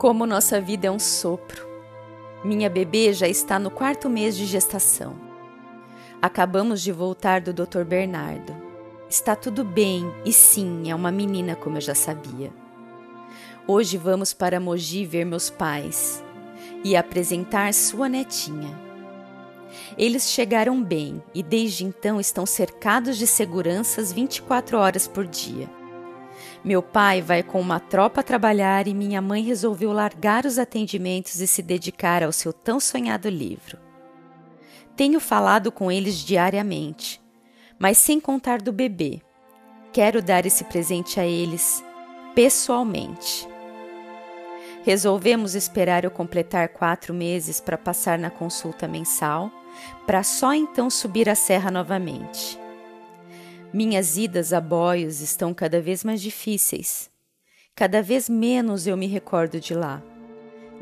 Como nossa vida é um sopro. Minha bebê já está no quarto mês de gestação. Acabamos de voltar do Dr. Bernardo. Está tudo bem e sim, é uma menina como eu já sabia. Hoje vamos para Mogi ver meus pais e apresentar sua netinha. Eles chegaram bem e desde então estão cercados de seguranças 24 horas por dia. Meu pai vai com uma tropa trabalhar e minha mãe resolveu largar os atendimentos e se dedicar ao seu tão sonhado livro. Tenho falado com eles diariamente, mas sem contar do bebê. Quero dar esse presente a eles pessoalmente. Resolvemos esperar eu completar quatro meses para passar na consulta mensal, para só então subir a serra novamente. Minhas idas a boios estão cada vez mais difíceis. Cada vez menos eu me recordo de lá.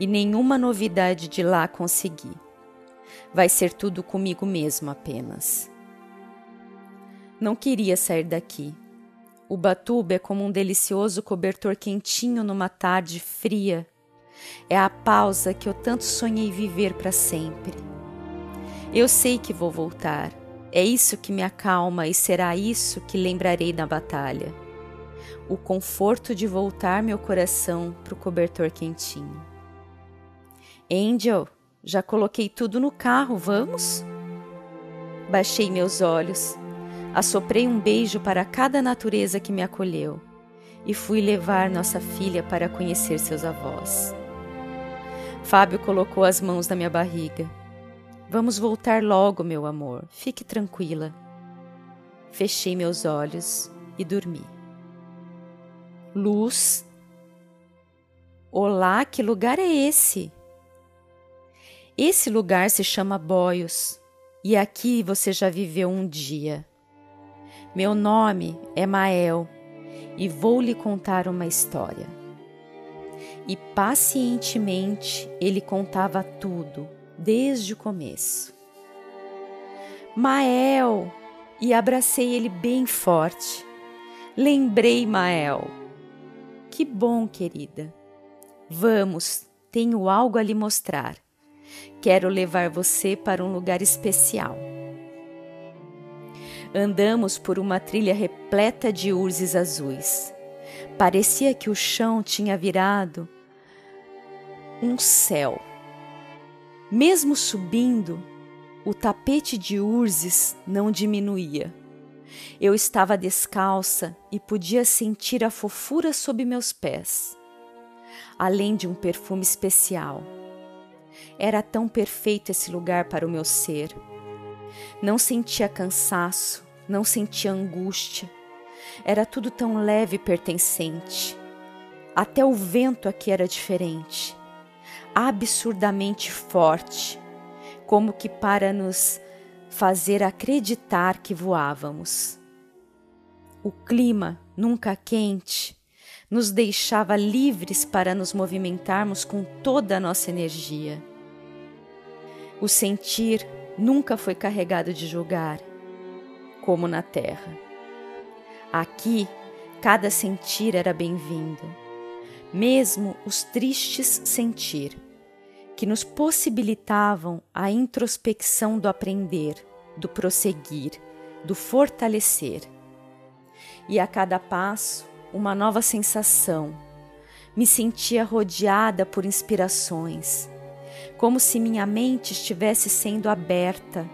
E nenhuma novidade de lá consegui. Vai ser tudo comigo mesmo apenas. Não queria sair daqui. O Batuba é como um delicioso cobertor quentinho numa tarde fria. É a pausa que eu tanto sonhei viver para sempre. Eu sei que vou voltar é isso que me acalma e será isso que lembrarei na batalha. O conforto de voltar meu coração para o cobertor quentinho. Angel, já coloquei tudo no carro, vamos? Baixei meus olhos, assoprei um beijo para cada natureza que me acolheu e fui levar nossa filha para conhecer seus avós. Fábio colocou as mãos na minha barriga Vamos voltar logo, meu amor. Fique tranquila. Fechei meus olhos e dormi. Luz. Olá, que lugar é esse? Esse lugar se chama Boios e aqui você já viveu um dia. Meu nome é Mael e vou lhe contar uma história. E pacientemente ele contava tudo desde o começo. Mael! E abracei ele bem forte. Lembrei Mael. Que bom, querida. Vamos, tenho algo a lhe mostrar. Quero levar você para um lugar especial. Andamos por uma trilha repleta de urzes azuis. Parecia que o chão tinha virado um céu. Mesmo subindo, o tapete de urzes não diminuía. Eu estava descalça e podia sentir a fofura sob meus pés, além de um perfume especial. Era tão perfeito esse lugar para o meu ser. Não sentia cansaço, não sentia angústia. Era tudo tão leve e pertencente. Até o vento aqui era diferente absurdamente forte, como que para nos fazer acreditar que voávamos. O clima, nunca quente, nos deixava livres para nos movimentarmos com toda a nossa energia. O sentir nunca foi carregado de julgar, como na terra. Aqui, cada sentir era bem-vindo, mesmo os tristes sentir que nos possibilitavam a introspecção do aprender, do prosseguir, do fortalecer. E a cada passo, uma nova sensação. Me sentia rodeada por inspirações, como se minha mente estivesse sendo aberta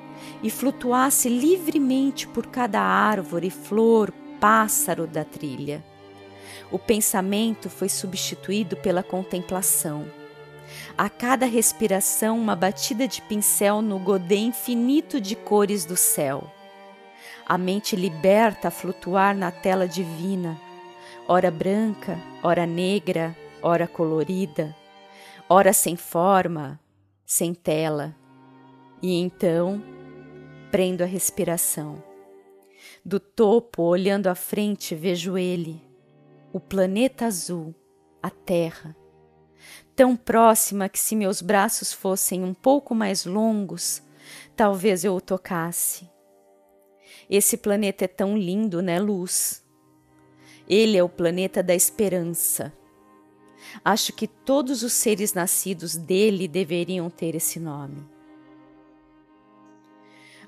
e flutuasse livremente por cada árvore, flor, pássaro da trilha. O pensamento foi substituído pela contemplação a cada respiração, uma batida de pincel no godê infinito de cores do céu. A mente liberta a flutuar na tela divina, ora branca, ora negra, ora colorida, ora sem forma, sem tela. E então prendo a respiração. Do topo, olhando à frente, vejo ele, o planeta azul, a Terra tão próxima que se meus braços fossem um pouco mais longos, talvez eu o tocasse. Esse planeta é tão lindo, né, Luz? Ele é o planeta da esperança. Acho que todos os seres nascidos dele deveriam ter esse nome.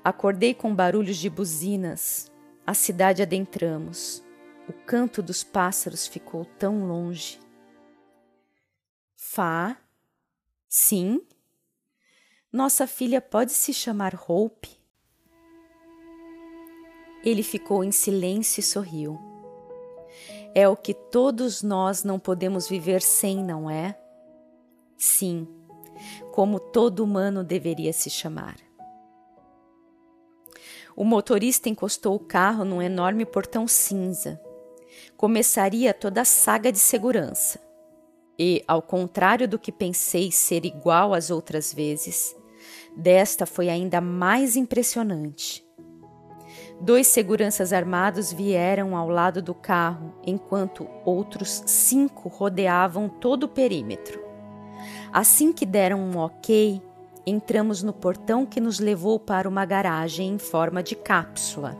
Acordei com barulhos de buzinas. A cidade adentramos. O canto dos pássaros ficou tão longe. Fá? Sim? Nossa filha pode se chamar Hope? Ele ficou em silêncio e sorriu. É o que todos nós não podemos viver sem, não é? Sim, como todo humano deveria se chamar. O motorista encostou o carro num enorme portão cinza. Começaria toda a saga de segurança. E, ao contrário do que pensei ser igual às outras vezes, desta foi ainda mais impressionante. Dois seguranças armados vieram ao lado do carro, enquanto outros cinco rodeavam todo o perímetro. Assim que deram um ok, entramos no portão que nos levou para uma garagem em forma de cápsula.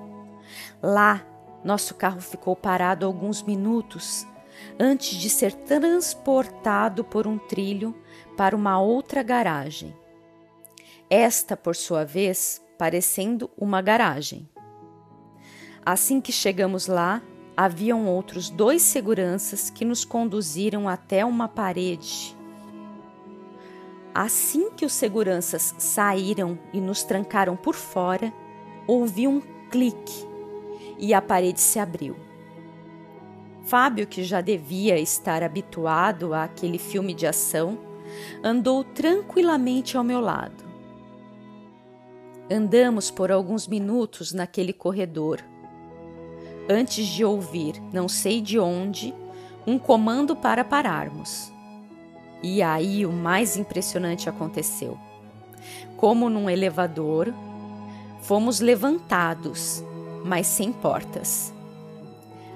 Lá, nosso carro ficou parado alguns minutos antes de ser transportado por um trilho para uma outra garagem. Esta, por sua vez, parecendo uma garagem. Assim que chegamos lá, haviam outros dois seguranças que nos conduziram até uma parede. Assim que os seguranças saíram e nos trancaram por fora, ouvi um clique e a parede se abriu. Fábio, que já devia estar habituado àquele filme de ação, andou tranquilamente ao meu lado. Andamos por alguns minutos naquele corredor antes de ouvir, não sei de onde, um comando para pararmos. E aí o mais impressionante aconteceu. Como num elevador, fomos levantados, mas sem portas.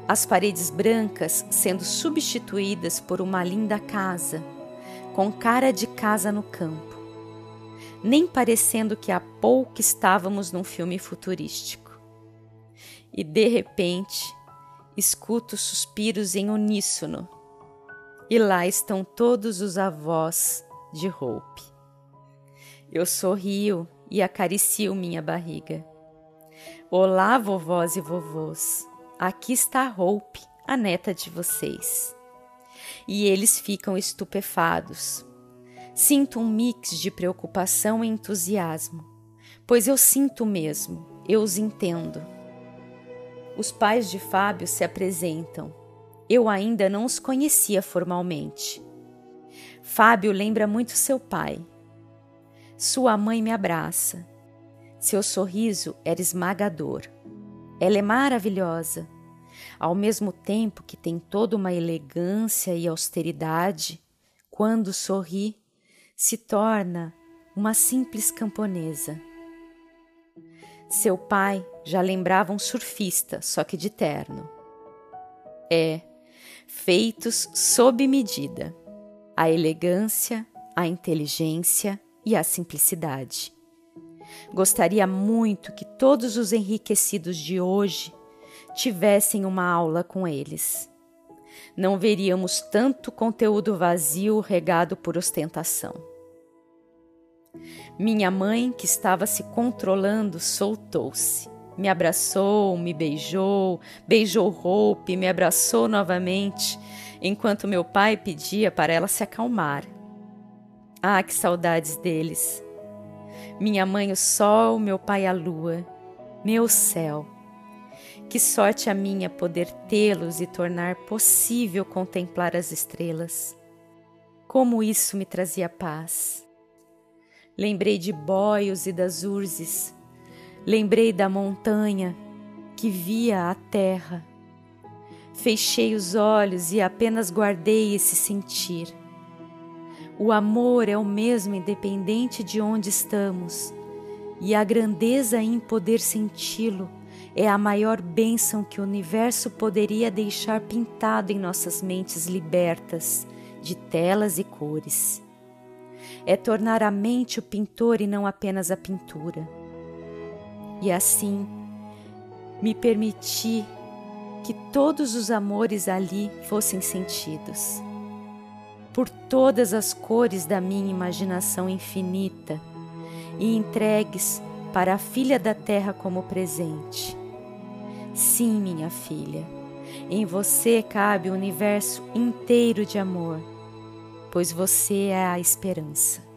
As paredes brancas sendo substituídas por uma linda casa, com cara de casa no campo, nem parecendo que há pouco estávamos num filme futurístico e de repente escuto suspiros em uníssono. E lá estão todos os avós de Hope. Eu sorrio e acaricio minha barriga. Olá, vovós e vovôs. Aqui está Hope, a neta de vocês. E eles ficam estupefados. Sinto um mix de preocupação e entusiasmo, pois eu sinto mesmo, eu os entendo. Os pais de Fábio se apresentam. Eu ainda não os conhecia formalmente. Fábio lembra muito seu pai. Sua mãe me abraça. Seu sorriso era esmagador. Ela é maravilhosa, ao mesmo tempo que tem toda uma elegância e austeridade. Quando sorri, se torna uma simples camponesa. Seu pai já lembrava um surfista, só que de terno. É, feitos sob medida, a elegância, a inteligência e a simplicidade. Gostaria muito que todos os enriquecidos de hoje tivessem uma aula com eles. Não veríamos tanto conteúdo vazio regado por ostentação. Minha mãe, que estava se controlando, soltou-se. Me abraçou, me beijou, beijou Hope, me abraçou novamente, enquanto meu pai pedia para ela se acalmar. Ah, que saudades deles! Minha mãe, o sol, meu pai, a lua, meu céu. Que sorte a minha poder tê-los e tornar possível contemplar as estrelas. Como isso me trazia paz. Lembrei de boios e das urzes. Lembrei da montanha que via a terra. Fechei os olhos e apenas guardei esse sentir. O amor é o mesmo independente de onde estamos, e a grandeza em poder senti-lo é a maior bênção que o universo poderia deixar pintado em nossas mentes libertas de telas e cores é tornar a mente o pintor e não apenas a pintura. E assim, me permiti que todos os amores ali fossem sentidos. Por todas as cores da minha imaginação infinita e entregues para a filha da terra como presente. Sim, minha filha, em você cabe o universo inteiro de amor, pois você é a esperança.